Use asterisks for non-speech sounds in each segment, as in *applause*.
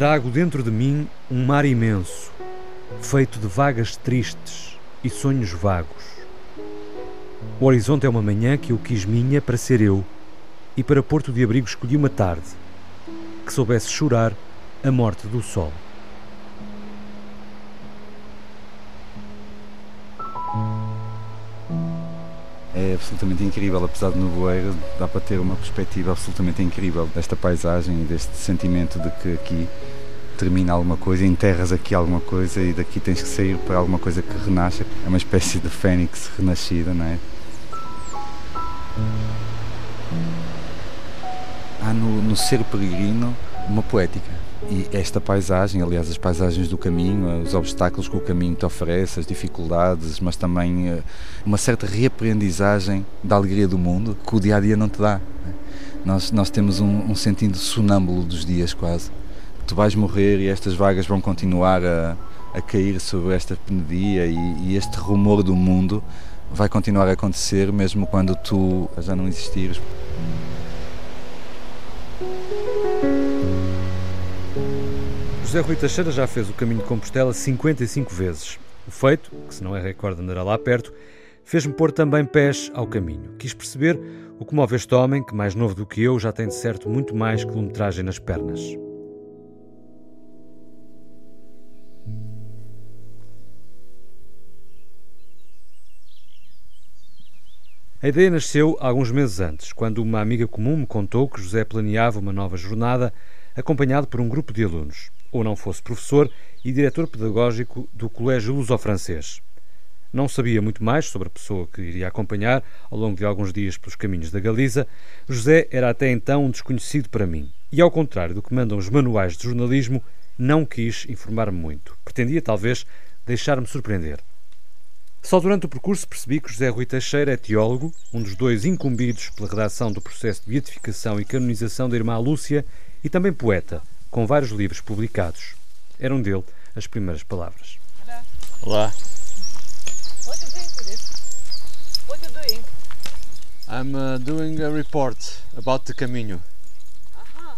Trago dentro de mim um mar imenso, feito de vagas tristes e sonhos vagos. O horizonte é uma manhã que eu quis minha para ser eu, e para Porto de Abrigo escolhi uma tarde que soubesse chorar a morte do sol. É absolutamente incrível, apesar de nevoeiro, dá para ter uma perspectiva absolutamente incrível desta paisagem e deste sentimento de que aqui termina alguma coisa, enterras aqui alguma coisa e daqui tens que sair para alguma coisa que renasce. É uma espécie de fênix renascida, não é? Há no, no ser peregrino uma poética. E esta paisagem, aliás, as paisagens do caminho, os obstáculos que o caminho te oferece, as dificuldades, mas também uh, uma certa reaprendizagem da alegria do mundo que o dia a dia não te dá. Né? Nós, nós temos um, um sentido sonâmbulo dos dias, quase. Tu vais morrer e estas vagas vão continuar a, a cair sobre esta penedia e, e este rumor do mundo vai continuar a acontecer mesmo quando tu já não existires. José Rui Teixeira já fez o caminho de Compostela 55 vezes. O feito, que se não é recorde andará lá perto, fez-me pôr também pés ao caminho. Quis perceber o que move este homem, que mais novo do que eu, já tem de certo muito mais quilometragem nas pernas. A ideia nasceu alguns meses antes, quando uma amiga comum me contou que José planeava uma nova jornada acompanhado por um grupo de alunos ou não fosse professor e diretor pedagógico do Colégio Luso-Francês. Não sabia muito mais sobre a pessoa que iria acompanhar ao longo de alguns dias pelos caminhos da Galiza. José era até então um desconhecido para mim. E, ao contrário do que mandam os manuais de jornalismo, não quis informar-me muito. Pretendia, talvez, deixar-me surpreender. Só durante o percurso percebi que José Rui Teixeira é teólogo, um dos dois incumbidos pela redação do processo de beatificação e canonização da irmã Lúcia, e também poeta, com vários livros publicados. Eram dele as primeiras palavras. Olá. What are you doing? What are you doing? I'm uh, doing a report about the caminho Aha,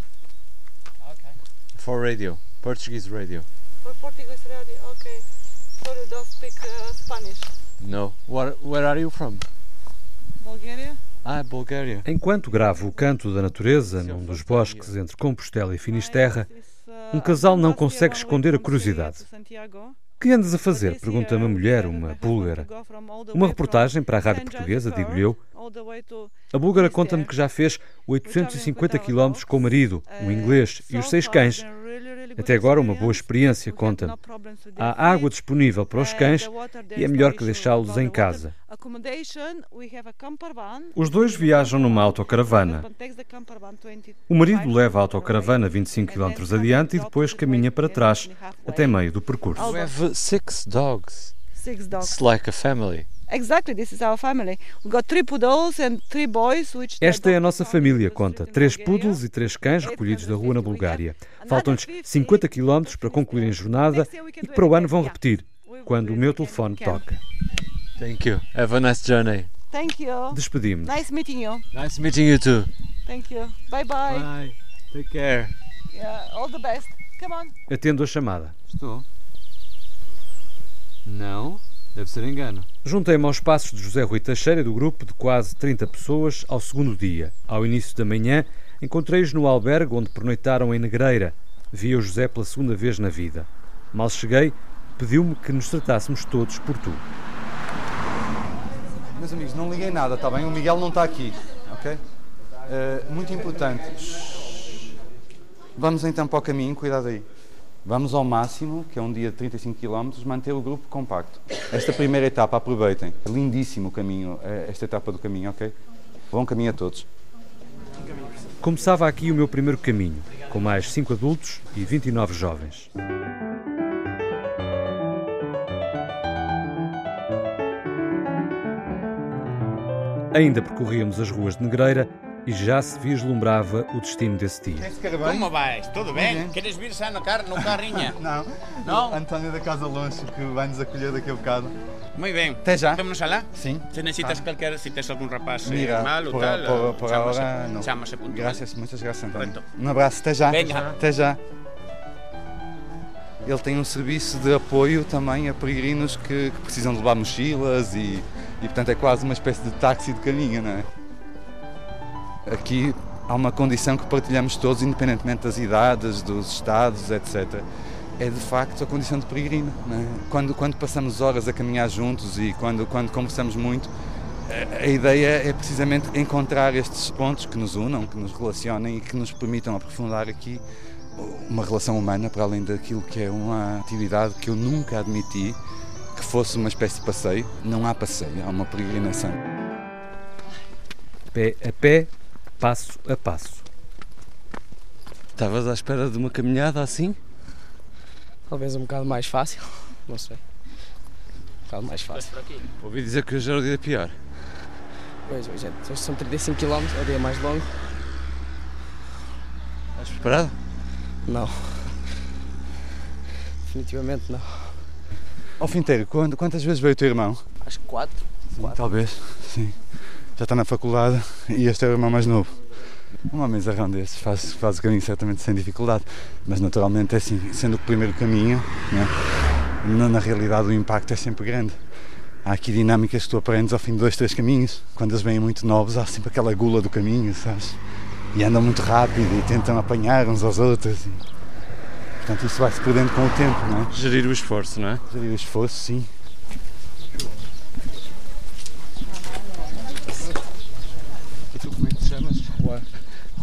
Okay. for radio, Portuguese radio. for Portuguese radio, okay. So you don't speak uh, Spanish. No. What, where are you from? Bulgaria? Ah, Bulgaria. Enquanto gravo o canto da natureza num dos bosques entre Compostela e Finisterra, um casal não consegue esconder a curiosidade. que andas a fazer? Pergunta-me a mulher, uma búlgara. Uma reportagem para a rádio portuguesa, digo-lhe eu. A búlgara conta-me que já fez 850 km com o marido, um inglês e os seis cães. Até agora, uma boa experiência, conta-me. Há água disponível para os cães e é melhor que deixá-los em casa. Os dois viajam numa autocaravana. O marido leva a autocaravana 25 km adiante e depois caminha para trás, até meio do percurso. Six dogs. It's like a family. Exactly, this is our family. We got three poodles and three boys, which Esta é a nossa família, conta. Três poodles e três cães recolhidos da rua na Bulgária. Faltam-lhes 50 km para concluírem a jornada e que para o ano vão repetir, quando o meu telefone toca. Thank you. Have a nice journey. Thank you. Despedimos. Nice meeting you. Nice meeting you too. Thank you. Bye bye. Bye. Take care. Yeah, all the best. Come on. Atendo a chamada. Estou. Não, deve ser engano. Juntei-me aos passos de José Rui Teixeira do grupo de quase 30 pessoas ao segundo dia. Ao início da manhã, encontrei-os no albergue onde pernoitaram em Negreira. Vi o José pela segunda vez na vida. Mal cheguei, pediu-me que nos tratássemos todos por tu. Meus amigos, não liguem nada, está bem? O Miguel não está aqui, ok? Eh, muito importante. Vamos então para o caminho, cuidado aí. Vamos ao máximo, que é um dia de 35 km, manter o grupo compacto. Esta primeira etapa, aproveitem. É lindíssimo o caminho, eh, esta etapa do caminho, ok? Bom caminho a todos. Começava aqui o meu primeiro caminho, com mais cinco adultos e 29 jovens. Ainda percorríamos as ruas de Negreira e já se vislumbrava o destino desse dia. Como vais? Tudo bem? bem. Queres vir já no, car no carrinha? *laughs* Não, Não? António da Casa Longe, que vai nos acolher daqui a bocado. Muy bien. Até já. Vámonos alá? Sim. Se necesitas cualquier, si tienes algún rapaz eh, Mira, mal o por, tal, por, por chámase- ahora no. chámase puntual. Gracias, muchas gracias, António. Correcto. Um abraço, até já. Venga. Até já. ele tem um serviço de apoio também a peregrinos que, que precisam de levar mochilas e, e, portanto, é quase uma espécie de táxi de caminho, não é? Aqui há uma condição que partilhamos todos, independentemente das idades, dos estados, etc. É de facto a condição de peregrino. É? Quando, quando passamos horas a caminhar juntos e quando, quando conversamos muito, a, a ideia é precisamente encontrar estes pontos que nos unam, que nos relacionem e que nos permitam aprofundar aqui uma relação humana para além daquilo que é uma atividade que eu nunca admiti que fosse uma espécie de passeio. Não há passeio, há uma peregrinação. Pé a pé, passo a passo. Estavas à espera de uma caminhada assim? Talvez um bocado mais fácil, *laughs* não sei. Um bocado mais fácil. Ouvi dizer que hoje era o dia pior. Pois, hoje, é, hoje são 35 km, é o dia mais longo. Estás preparado? Não. Definitivamente não. Ao fim inteiro, quantas vezes veio o teu irmão? Acho que quatro. Sim, quatro. Talvez, sim. Já está na faculdade e este é o irmão mais novo. Um homem zarrão desses faz, faz o caminho certamente sem dificuldade, mas naturalmente é assim, sendo o primeiro caminho, né, na, na realidade o impacto é sempre grande. Há aqui dinâmicas que tu aprendes ao fim de dois, três caminhos. Quando eles vêm muito novos, há sempre aquela gula do caminho, sabes? e andam muito rápido e tentam apanhar uns aos outros. E, portanto, isso vai-se perdendo com o tempo, não é? Gerir o esforço, não é? Gerir o esforço, sim. E tu como é que te chamas? Juan.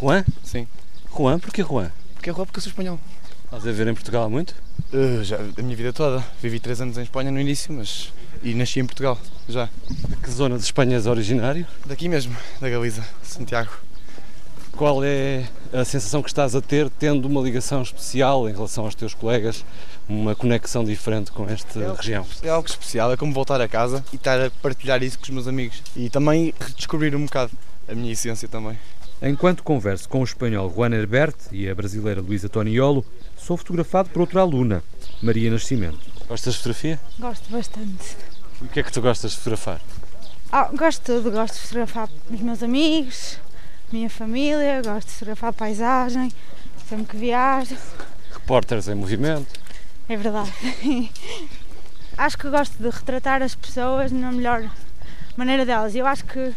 Juan? Sim. Juan? Porquê Juan? Porque é Juan porque eu sou espanhol. Estás a ver em Portugal há muito? Uh, já, a minha vida toda. Vivi três anos em Espanha no início, mas. e nasci em Portugal, já. De que zona de Espanha és originário? Daqui mesmo, da Galiza, Santiago. Qual é a sensação que estás a ter tendo uma ligação especial em relação aos teus colegas, uma conexão diferente com esta é região? É algo especial, é como voltar a casa e estar a partilhar isso com os meus amigos e também redescobrir um bocado a minha essência também. Enquanto converso com o espanhol Juan Herbert e a brasileira Luísa Toniolo, sou fotografado por outra aluna, Maria Nascimento. Gostas de fotografia? Gosto bastante. E o que é que tu gostas de fotografar? Ah, gosto de tudo, gosto de fotografar os meus amigos, minha família, gosto de fotografar paisagem, sempre que viajo. Repórteres em movimento. É verdade. *laughs* acho que gosto de retratar as pessoas na melhor maneira delas. Eu acho que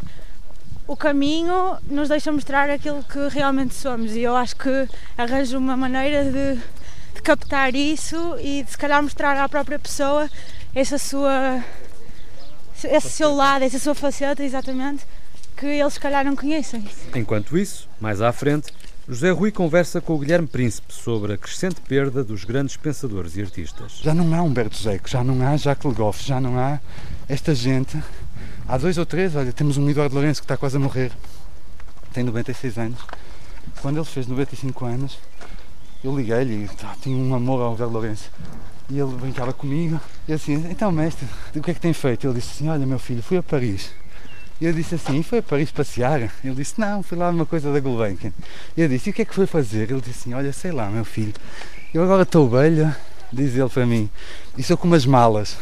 o caminho nos deixa mostrar aquilo que realmente somos e eu acho que arranjo uma maneira de, de captar isso e de se calhar mostrar à própria pessoa essa sua esse seu lado, essa sua faceta, exatamente, que eles se calhar não conhecem. Enquanto isso, mais à frente, José Rui conversa com o Guilherme Príncipe sobre a crescente perda dos grandes pensadores e artistas. Já não há Humberto Zeco, já não há Jacques Le Goff, já não há esta gente. Há dois ou três, olha, temos um Eduardo Lourenço que está quase a morrer, tem 96 anos. Quando ele fez 95 anos, eu liguei-lhe e tá, tinha um amor ao Eduardo Lourenço. E ele brincava comigo e assim, então mestre, o que é que tem feito? Ele disse assim, olha meu filho, fui a Paris e eu disse assim, foi a Paris passear? Ele disse, não, fui lá uma coisa da Gulbenkian. E eu disse, e o que é que foi fazer? Ele disse assim, olha, sei lá, meu filho, eu agora estou velho, diz ele para mim, e sou com umas malas.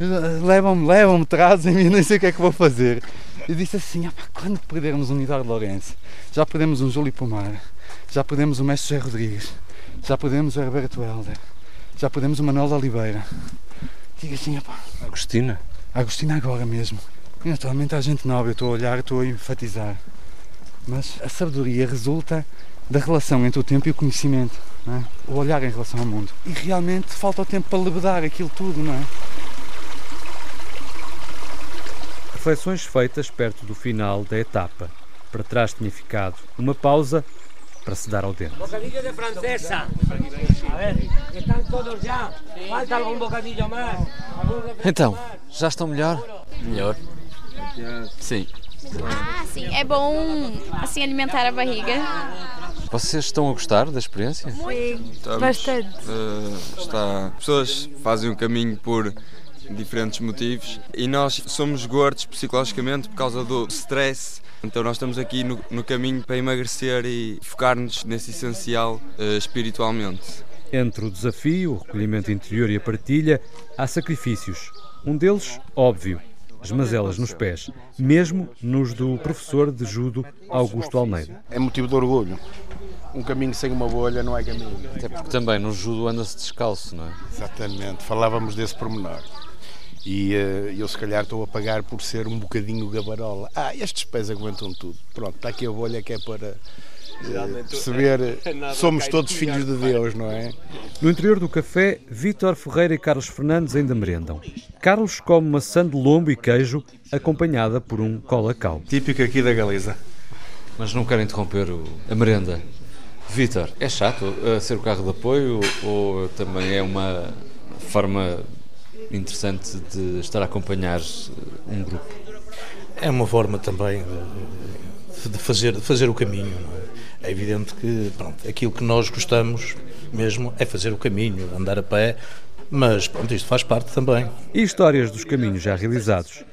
Levam-me, levam-me, trazem-me, *laughs* nem sei o que é que vou fazer. Eu disse assim, quando perdermos um Eduardo Lourenço, já perdemos um Júlio Pomar, já perdemos o Mestre José Rodrigues, já perdemos o Herberto Helder, já perdemos o Manuel de Oliveira. Diga assim, opá. Agostina? Agostina agora mesmo. E naturalmente há gente nova, eu estou a olhar, estou a enfatizar. Mas a sabedoria resulta da relação entre o tempo e o conhecimento, é? o olhar em relação ao mundo. E realmente falta o tempo para lebedar aquilo tudo, não é? Reflexões feitas perto do final da etapa. Para trás tinha ficado uma pausa para se dar ao dente. Bocadilho de francesa. A ver, estão todos já. Falta algum bocadilho mais. Então, já estão melhor? Melhor. Sim. Ah, sim. É bom assim alimentar a barriga. Vocês estão a gostar da experiência? Sim, Estamos, bastante. uh, está, as pessoas fazem o caminho por diferentes motivos e nós somos gordos psicologicamente por causa do stress. Então nós estamos aqui no, no caminho para emagrecer e focar-nos nesse essencial uh, espiritualmente. Entre o desafio, o recolhimento interior e a partilha, há sacrifícios. Um deles, óbvio, as mazelas nos pés, mesmo nos do professor de judo Augusto Almeida. É motivo de orgulho. um caminho sem uma bolha não é caminho. Até porque também no judo anda-se descalço, não é? Exatamente, falávamos desse pormenor. E uh, eu se calhar estou a pagar por ser um bocadinho gabarola. Ah, estes pés aguentam tudo. Pronto, está aqui a bolha que é para uh, perceber. *laughs* Somos todos filhos de Deus, não é? No interior do café, Vítor Ferreira e Carlos Fernandes ainda merendam. Carlos come maçã de lombo e queijo, acompanhada por um colacau. Típico aqui da Galiza. Mas não quero interromper o, a merenda. Vítor, é chato uh, ser o carro de apoio ou também é uma forma interessante de estar a acompanhar um grupo? É uma forma também de fazer, de fazer o caminho. É? é? evidente que pronto, aquilo que nós gostamos mesmo é fazer o caminho, andar a pé, mas pronto, isto faz parte também. E histórias dos caminhos já realizados?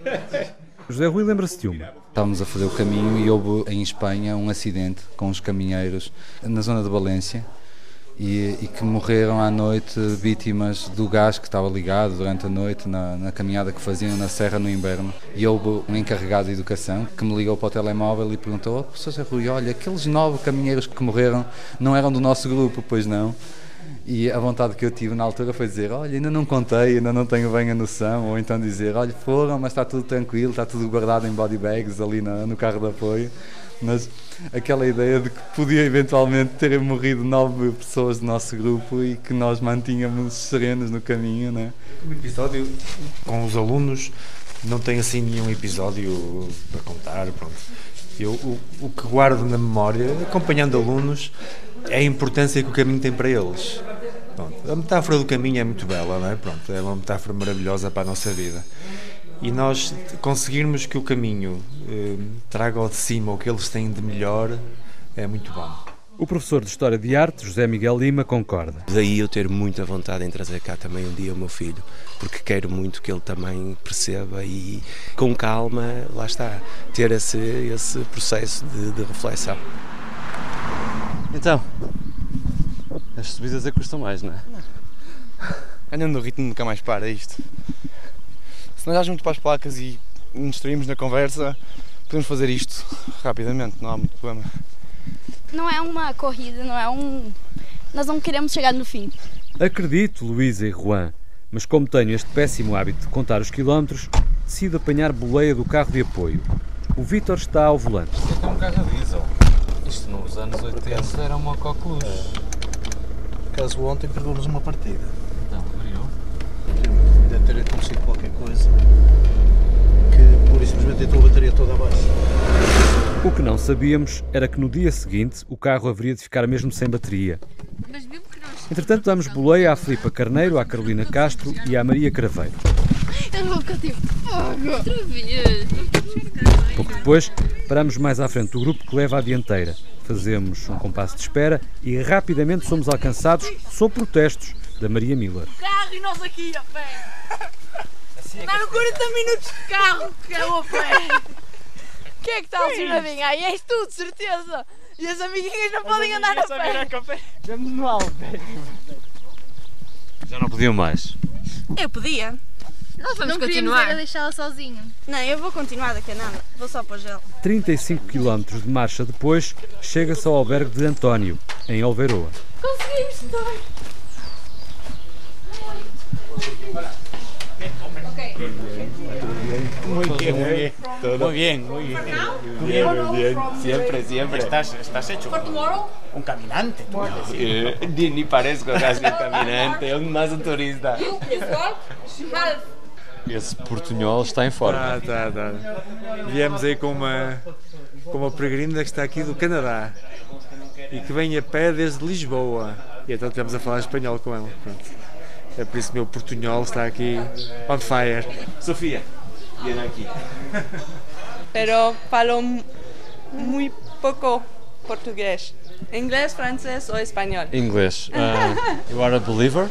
José Rui lembra-se de uma. Estávamos a fazer o caminho e houve em Espanha um acidente com os caminheiros na zona de Valência e, e, que morreram à noite vítimas do gás que estava ligado durante a noite na, na, caminhada que faziam na serra no inverno. E houve um encarregado de educação que me ligou para o telemóvel e perguntou: oh, Professor Rui, olha, aqueles nove caminheiros que morreram não eram do nosso grupo, pois não? E a vontade que eu tive na altura foi dizer: Olha, ainda não contei, ainda não tenho bem a noção. Ou então dizer: Olha, foram, mas está tudo tranquilo, está tudo guardado em body bags ali no, no carro de apoio mas aquela ideia de que podia eventualmente terem morrido nove pessoas do nosso grupo e que nós mantínhamos serenos no caminho, né? O episódio com os alunos não tem assim nenhum episódio para contar, pronto. Eu, o, o que guardo na memória, acompanhando alunos, é a importância que o caminho tem para eles. Pronto. A metáfora do caminho é muito bela, não é? Pronto, é uma metáfora maravilhosa para a nossa vida e nós conseguirmos que o caminho eh, traga ao de cima o que eles têm de melhor é muito bom. O professor de História de Arte, José Miguel Lima, concorda. Daí eu ter muita vontade em trazer cá também um dia o meu filho, porque quero muito que ele também perceba e, com calma, lá está, ter esse, esse processo de, de reflexão. Então, as subidas é que custam mais, não é? Andando no ritmo nunca mais para isto se nós muito para as placas e nos distraímos na conversa, podemos fazer isto rapidamente, não há muito problema. Não é uma corrida, não é um. Nós não queremos chegar no fim. Acredito, Luísa e Juan, mas como tenho este péssimo hábito de contar os quilómetros, decido apanhar boleia do carro de apoio. O Vítor está ao volante. Isto é um carro a diesel. Isto nos anos 80 era uma coqueluz. É. Caso ontem perdemos uma partida. Deve ter acontecido qualquer coisa que pura e simplesmente deitou a bateria toda abaixo. O que não sabíamos era que no dia seguinte o carro haveria de ficar mesmo sem bateria. Entretanto, damos boleia à Filipa Carneiro, à Carolina Castro e à Maria Craveiro. Eu vou ficar tipo, outra vez. Pouco depois, paramos mais à frente do grupo que leva à dianteira. Fazemos um compasso de espera e rapidamente somos alcançados sob protestos da Maria Miller. Carro e nós aqui a pé. Assim é Andaram 40 minutos de carro que é o pé. Quem é que está alucinadinho? Aí és tu, de certeza. E as amiguinhas não podem andar a pé. Vamos no alto. Já não podiam mais? Eu podia. Nós vamos não continuar. Não deixá-la sozinha. Não, eu vou continuar daqui a nada. Vou só para o gel. 35 km de marcha depois, chega-se ao albergue de António, em Alveiroa. Conseguimos, António. Muy bien, muy bien. Todo. Muy bien, muy bien. Muy bien, muy bien. Siempre, siempre. Estás, estás hecho un caminante. Tú. Eh, ni, parezco casi un caminante, *laughs* un más un turista. Esse portunhol está em forma. Tá, tá, tá. Viemos aí com uma, com uma peregrina que está aqui do Canadá e que vem a pé desde Lisboa. E então estamos a falar espanhol com ela. Pronto. É por isso que o meu portunhol está aqui on fire. Sofia, viene aqui. Pero falo muy poco português. Inglês, francês ou espanhol? Inglês. *laughs* Uh, you are a believer?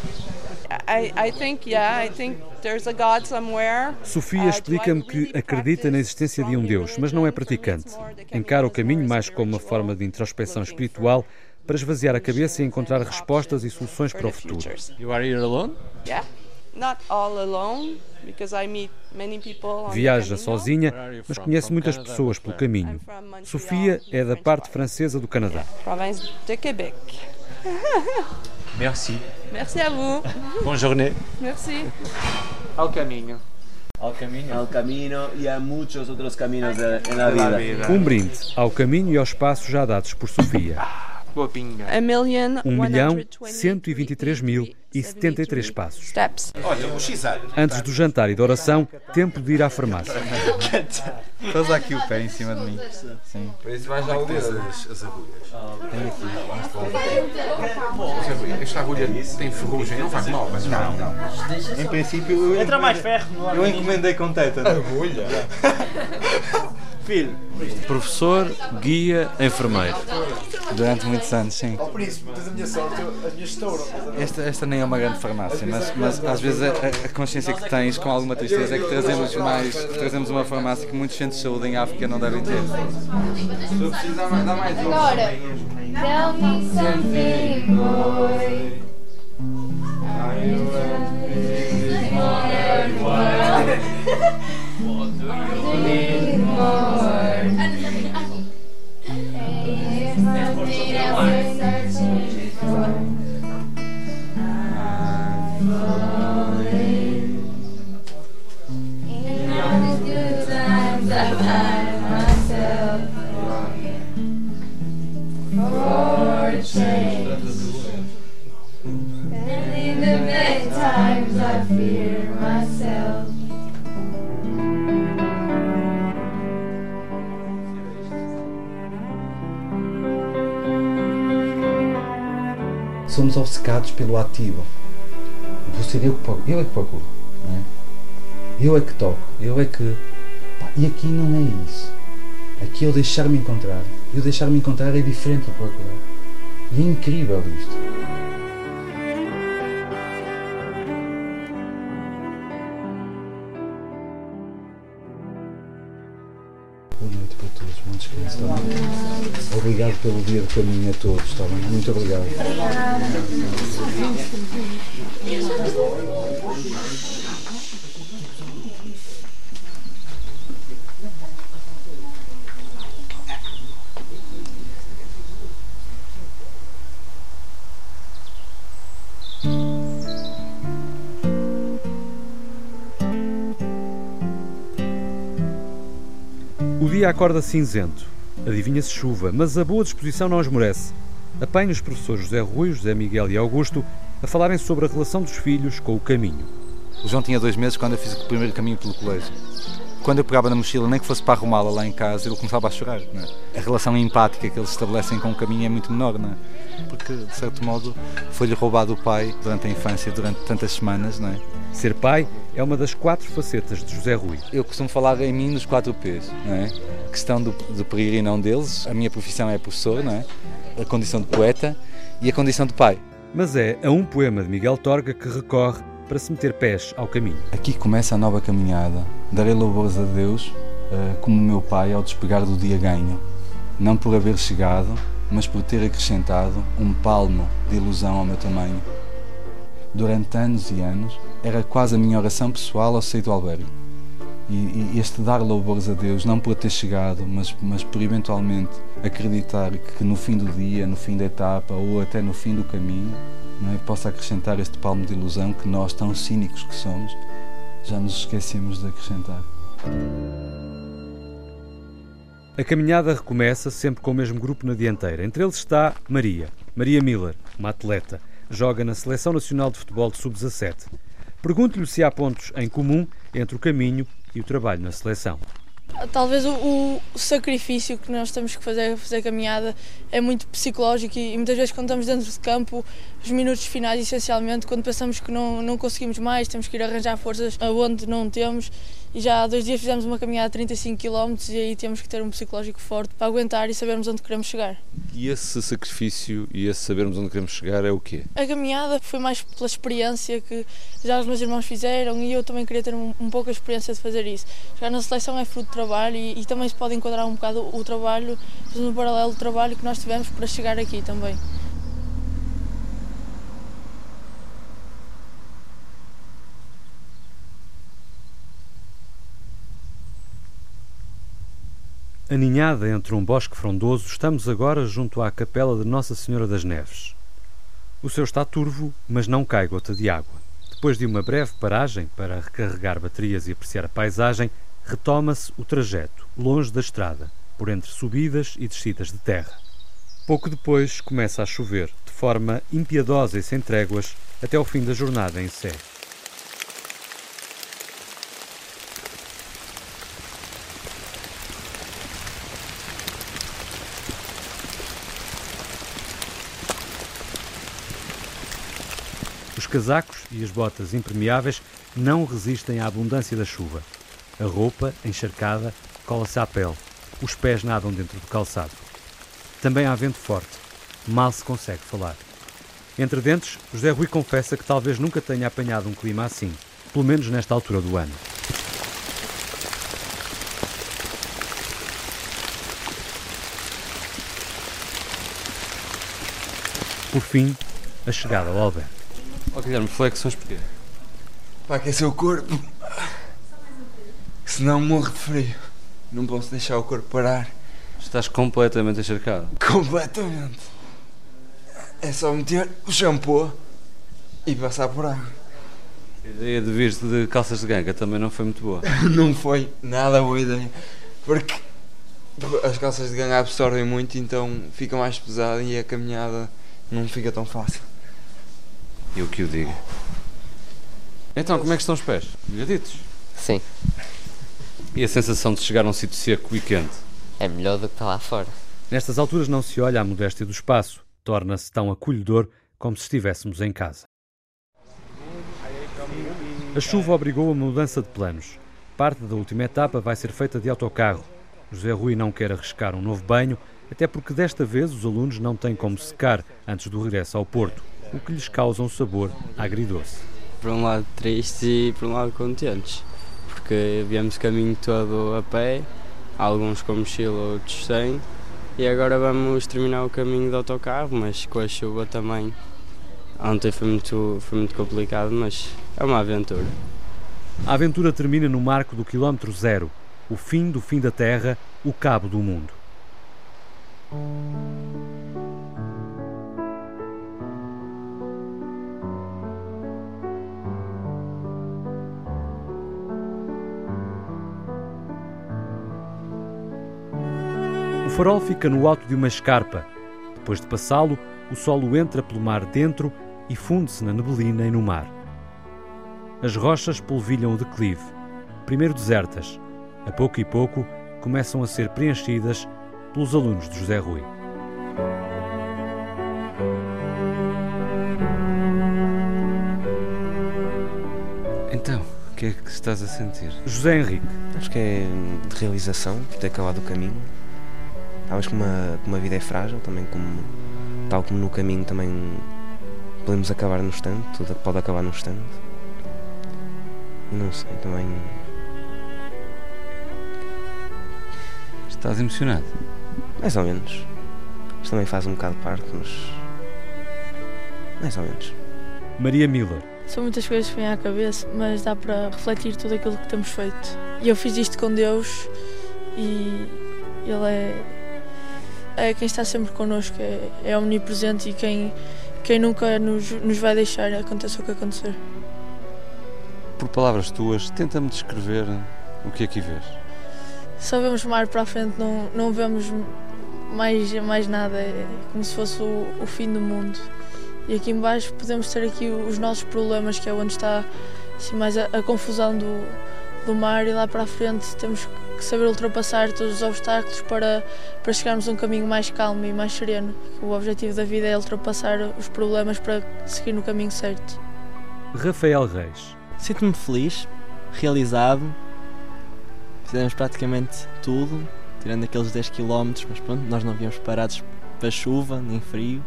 I, I think, yeah, I think there's a God somewhere. Sofia explica-me que acredita na existência de um Deus, mas não é praticante. Encara o caminho mais como uma forma de introspecção espiritual para esvaziar a cabeça e encontrar respostas e soluções para o futuro. You are here alone? Yeah. Viaja sozinha, mas conhece muitas pessoas pelo caminho. Sofia é da parte francesa do Canadá. Province de Québec. *laughs* Merci. Merci à vous. Bonne journée. Merci. Ao caminho. Ao caminho. Ao caminho e há muitos outros caminhos na vida. Um brinde ao caminho e aos passos já dados por Sofia. A million, 1 milhão 123 mil e 73 passos. Steps. Olha, o. Antes do jantar e da oração, tempo de ir à farmácia. *laughs* Pôs aqui o pé em cima de mim. Sim. Por isso vai já o dedo. As, as agulhas. Tem aqui. Esta agulha tem ferrugem, não faz mal, mas Não, não. Em princípio. eu Entra mais ferro no Eu encomendei com tétano. Agulha? *laughs* Filho. Professor, guia, enfermeiro. Durante muitos anos, sim. Ó príncipe, tens a minha sorte, as minhas estouram. Esta, esta nem é uma grande farmácia, mas, mas às vezes a, a consciência que tens com alguma tristeza é que trazemos mais trazemos uma farmácia que muitos centros de saúde em África não devem ter. Agora, tell me something, boy. What do you need more? *laughs* eu é que procuro, não é? Eu é que toco, eu é que. Pá, E aqui não é isso. Aqui é o deixar-me encontrar. E o deixar-me encontrar é diferente do procurar. E é incrível isto. Boa noite para todos, bom descanso, bem? Obrigado pelo dia de caminho a todos, está bem? Muito obrigado. Dia acorda cinzento. Adivinha-se chuva, mas a boa disposição não esmorece. Apanha os professores José Rui, José Miguel e Augusto a falarem sobre a relação dos filhos com o caminho. O João tinha dois meses quando eu fiz o primeiro caminho pelo colégio. Quando eu pegava na mochila, nem que fosse para arrumá-la lá em casa, ele começava a chorar. é? A relação empática que eles estabelecem com o caminho é muito menor, não é? Porque, de certo modo, foi-lhe roubado o pai durante a infância, durante tantas semanas, não é? Ser pai é uma das quatro facetas de José Rui. Eu costumo falar em mim nos quatro P's, não é? A questão do, do é um deles, a minha profissão é professor, não é? A condição de poeta e a condição de pai. Mas é a um poema de Miguel Torga que recorre para se meter pés ao caminho. Aqui começa a nova caminhada. Darei louvores a Deus, eh, como meu pai ao despegar do dia ganho. Não por haver chegado, mas por ter acrescentado um palmo de ilusão ao meu tamanho. Durante anos e anos, era quase a minha oração pessoal ao sair do albergue. E, e este dar louvores a Deus, não por ter chegado, mas, mas por eventualmente acreditar que no fim do dia, no fim da etapa ou até no fim do caminho, não é, possa acrescentar este palmo de ilusão que nós, tão cínicos que somos, já nos esquecemos de acrescentar. A caminhada recomeça sempre com o mesmo grupo na dianteira. Entre eles está Maria, Maria Miller, uma atleta. Joga na Seleção Nacional de Futebol de Sub-17. Pergunto-lhe se há pontos em comum entre o caminho e o trabalho na seleção. Talvez o, o sacrifício que nós temos que fazer fazer caminhada é muito psicológico e, e muitas vezes quando estamos dentro de campo, os minutos finais essencialmente, quando pensamos que não, não conseguimos mais, temos que ir arranjar forças onde não temos e já há dois dias fizemos uma caminhada de 35 km e aí temos que ter um psicológico forte para aguentar e sabermos onde queremos chegar. E esse sacrifício e esse sabermos onde queremos chegar é o quê? A caminhada foi mais pela experiência que já os meus irmãos fizeram e eu também queria ter um, um pouco a experiência de fazer isso. Chegar na seleção é fruto de trabalho e, e também se pode enquadrar um bocado o, o trabalho, fazendo um paralelo do trabalho que nós tivemos para chegar aqui também. Aninhada entre um bosque frondoso, estamos agora junto à capela de Nossa Senhora das Neves. O céu está turvo, mas não cai gota de água. Depois de uma breve paragem para recarregar baterias e apreciar a paisagem, retoma-se o trajeto, longe da estrada, por entre subidas e descidas de terra. Pouco depois começa a chover, de forma impiedosa e sem tréguas, até ao fim da jornada em Sé. Casacos e as botas impermeáveis não resistem à abundância da chuva. A roupa, encharcada, cola-se à pele. Os pés nadam dentro do calçado. Também há vento forte. Mal se consegue falar. Entre dentes, José Rui confessa que talvez nunca tenha apanhado um clima assim, pelo menos nesta altura do ano. Por fim, a chegada ao albergue. Ó Guilherme, flexões porquê? Para aquecer o corpo. Senão morro de frio. Não posso deixar o corpo parar. Estás completamente encharcado. Completamente. É só meter o shampoo e passar por água. A ideia de vir de calças de ganga também não foi muito boa. *laughs* Não foi nada boa ideia. Porque as calças de ganga absorvem muito, então fica mais pesado e a caminhada não fica tão fácil. Eu que o digo. Então, como é que estão os pés? Molhaditos? Sim. E a sensação de chegar a um sítio seco e quente? É melhor do que está lá fora. Nestas alturas não se olha à modéstia do espaço. Torna-se tão acolhedor como se estivéssemos em casa. A chuva obrigou a mudança de planos. Parte da última etapa vai ser feita de autocarro. José Rui não quer arriscar um novo banho, até porque desta vez os alunos não têm como secar antes do regresso ao Porto, o que lhes causa um sabor agridoce. Por um lado tristes e por um lado contentes, porque viemos o caminho todo a pé, alguns com mochila, outros sem, e agora vamos terminar o caminho de autocarro, mas com a chuva também. Ontem foi muito, foi muito complicado, mas é uma aventura. A aventura termina no marco do quilómetro zero, o fim do fim da Terra, o cabo do mundo. Farol fica no alto de uma escarpa. Depois de passá-lo, o solo entra pelo mar dentro e funde-se na neblina e no mar. As rochas polvilham o declive, primeiro desertas, a pouco e pouco começam a ser preenchidas pelos alunos de José Rui. Então, o que é que estás a sentir? José Henrique. Acho que é de realização, por ter acabado o caminho. Que uma, uma vida é frágil, também como, tal como no caminho também podemos acabar no instante, tudo pode acabar no instante. Não sei, também. Estás emocionado? Mais ou menos. Isto também faz um bocado parte, mas. Mais ou menos. Maria Miller. São muitas coisas que vêm à cabeça, mas dá para refletir tudo aquilo que temos feito. E eu fiz isto com Deus e Ele é, é quem está sempre connosco, é, é omnipresente e quem, quem nunca nos, nos vai deixar, aconteça o que acontecer. Por palavras tuas, tenta-me descrever o que aqui vês. Só vemos mar para a frente, não, não vemos mais, mais nada, é como se fosse o, o fim do mundo. E aqui embaixo podemos ter aqui os nossos problemas, que é onde está assim, mais a, a confusão do, do mar e lá para a frente temos que saber ultrapassar todos os obstáculos para, para chegarmos a um caminho mais calmo e mais sereno. O objetivo da vida é ultrapassar os problemas para seguir no caminho certo. Rafael Reis. Sinto-me feliz, realizado. Fizemos praticamente tudo, tirando aqueles 10 km, mas pronto, nós não viemos parados para chuva nem frio.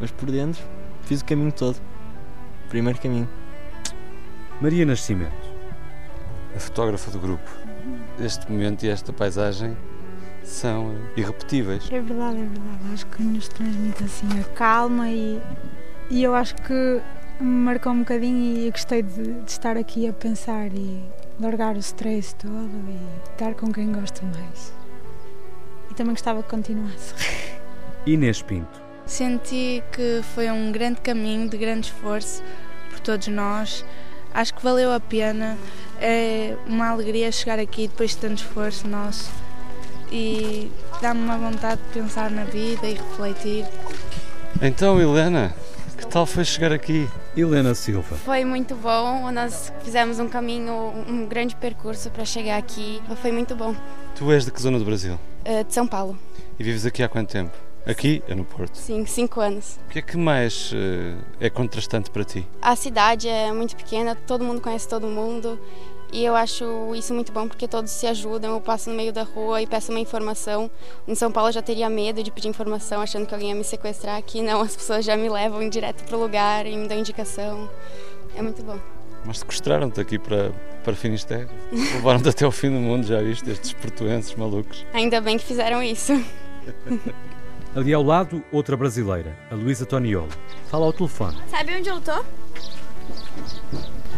Mas por dentro fiz o caminho todo. Primeiro caminho. Maria Nascimento. A fotógrafa do grupo. Este momento e esta paisagem são irrepetíveis. É verdade, é verdade. Acho que nos transmite assim a calma e, e eu acho que me marcou um bocadinho e gostei de, de estar aqui a pensar e, largar o stress todo e estar com quem gosto mais. E também gostava que continuasse. *laughs* Inês Pinto. Senti que foi um grande caminho de grande esforço por todos nós. Acho que valeu a pena. É uma alegria chegar aqui depois de tanto esforço nosso e dá-me uma vontade de pensar na vida e refletir. Então, Helena, que tal foi chegar aqui? Helena Silva. Foi muito bom, nós fizemos um caminho, um grande percurso para chegar aqui. Foi muito bom. Tu és de que zona do Brasil? Uh, de São Paulo. E vives aqui há quanto tempo? Aqui é no Porto? Sim, cinco anos. O que é que mais uh, é contrastante para ti? A cidade é muito pequena, todo mundo conhece todo mundo e eu acho isso muito bom porque todos se ajudam. Eu passo no meio da rua e peço uma informação. Em São Paulo eu já teria medo de pedir informação, achando que alguém ia me sequestrar. Aqui não, as pessoas já me levam direto para o lugar e me dão indicação. É muito bom. Mas sequestraram-te aqui para, para Finisterre? *laughs* Levaram-te até ao fim do mundo, já viste? Estes portuenses malucos. Ainda bem que fizeram isso. *laughs* Ali ao lado, outra brasileira, a Luísa Toniolo. Fala ao telefone. Sabe onde eu tô?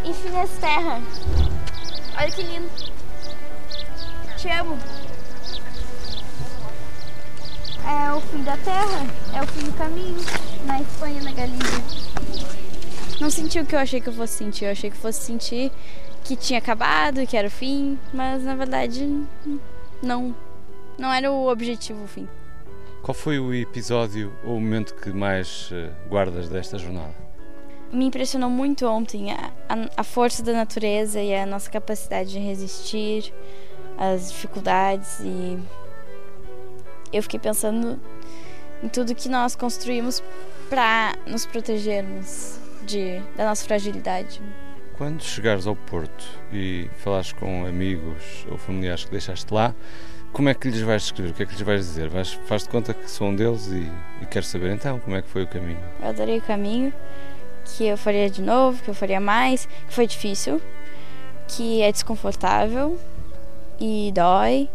Em Finisterre. Olha que lindo. Te amo. É o fim da terra, é o fim do caminho, na Espanha, na Galícia. Não senti o que eu achei que eu fosse sentir. Eu achei que fosse sentir que tinha acabado, que era o fim, mas na verdade não. Não era o objetivo o fim. Qual foi o episódio ou o momento que mais eh, guardas desta jornada? me impressionou muito ontem a, a, a, força da natureza e a nossa capacidade de resistir às dificuldades e eu fiquei pensando em tudo que nós construímos para nos protegermos de, da nossa fragilidade. Quando chegares ao Porto e falares com amigos ou familiares que deixaste lá, como é que lhes vais descrever? O que é que lhes vais dizer? Vais, faz de conta que sou um deles e, e quero saber então como é que foi o caminho? Eu adorei o caminho que eu faria de novo, que eu faria mais, que foi difícil, que é desconfortável e dói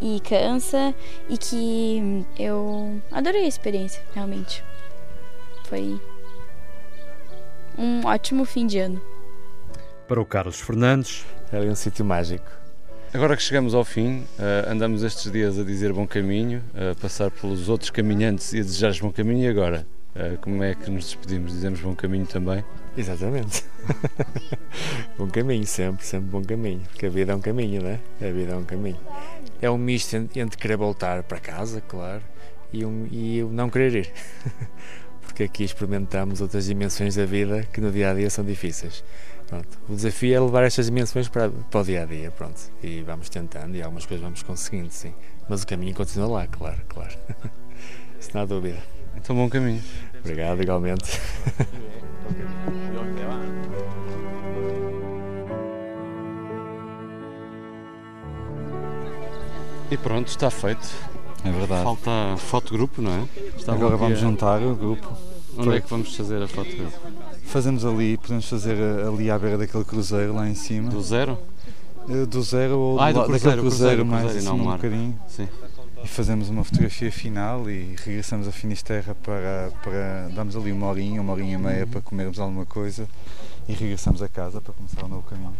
e cansa e que eu adorei a experiência, realmente. Foi um ótimo fim de ano. Para o Carlos Fernandes, é um sítio mágico. Agora que chegamos ao fim, uh, andamos estes dias a dizer bom caminho, a passar pelos outros caminhantes e a desejar bom caminho, e agora? Uh, como é que nos despedimos? Dizemos bom caminho também? Exatamente. *laughs* bom caminho, sempre, sempre bom caminho. Porque a vida é um caminho, não é? A vida é um caminho. É um misto entre querer voltar para casa, claro, e, um, e o não querer ir. *laughs* Porque aqui experimentamos outras dimensões da vida que no dia a dia são difíceis. Pronto. O desafio é levar estas dimensões para, para o dia a dia, pronto. E vamos tentando e algumas coisas vamos conseguindo, sim. Mas o caminho continua lá, claro, claro. *laughs* Isso não há dúvida. Então, bom caminho. Obrigado, igualmente. *laughs* E pronto, está feito. É verdade. Falta foto grupo, não é? Está Agora vamos juntar o grupo. Onde é que vamos fazer a foto grupo? Fazemos ali, podemos fazer ali à beira daquele cruzeiro lá em cima. Do zero? Eh, do zero ou ah, do, do cruzeiro, daquele cruzeiro, cruzeiro mais cruzeiro, assim, não, um bocadinho. Sim e fazemos uma fotografia final e regressamos a Finisterra para, para damos ali uma horinha, uma horinha e meia para comermos alguma coisa e regressamos a casa para começar o novo caminho.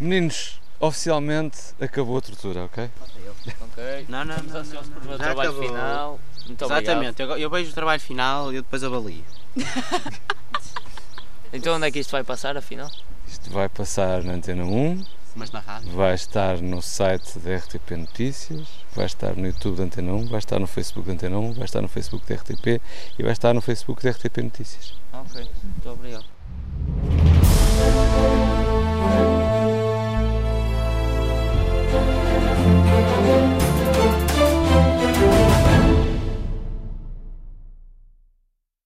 Meninos, oficialmente acabou a tortura, ok? Ok. Não, não, não. Estamos por Já trabalho acabou. final. Muito Exatamente, eu, eu vejo o trabalho final e eu depois avalio. *laughs* então onde é que isto vai passar afinal? Isto vai passar na Antena 1, Mas na rádio. vai estar no site da RTP Notícias, vai estar no YouTube da Antena 1, vai estar no Facebook da Antena 1, vai estar no Facebook da RTP e vai estar no Facebook da RTP Notícias. Ok, muito obrigado.